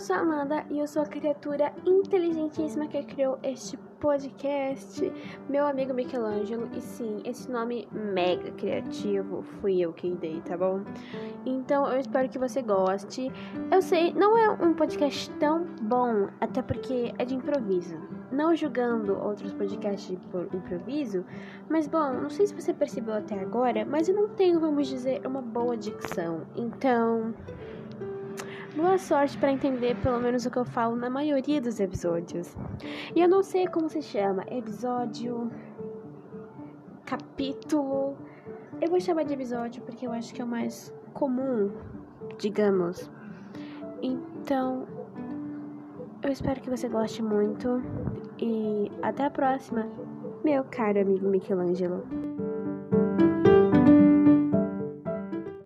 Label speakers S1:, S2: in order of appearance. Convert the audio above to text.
S1: sou a Amanda e eu sou a criatura inteligentíssima que criou este podcast. Meu amigo Michelangelo, e sim, esse nome mega criativo fui eu quem dei, tá bom? Então eu espero que você goste. Eu sei, não é um podcast tão bom, até porque é de improviso. Não julgando outros podcasts por improviso, mas bom, não sei se você percebeu até agora, mas eu não tenho, vamos dizer, uma boa dicção. Então. Boa sorte para entender pelo menos o que eu falo na maioria dos episódios. E eu não sei como se chama, episódio, capítulo. Eu vou chamar de episódio porque eu acho que é o mais comum, digamos. Então, eu espero que você goste muito e até a próxima, meu caro amigo Michelangelo.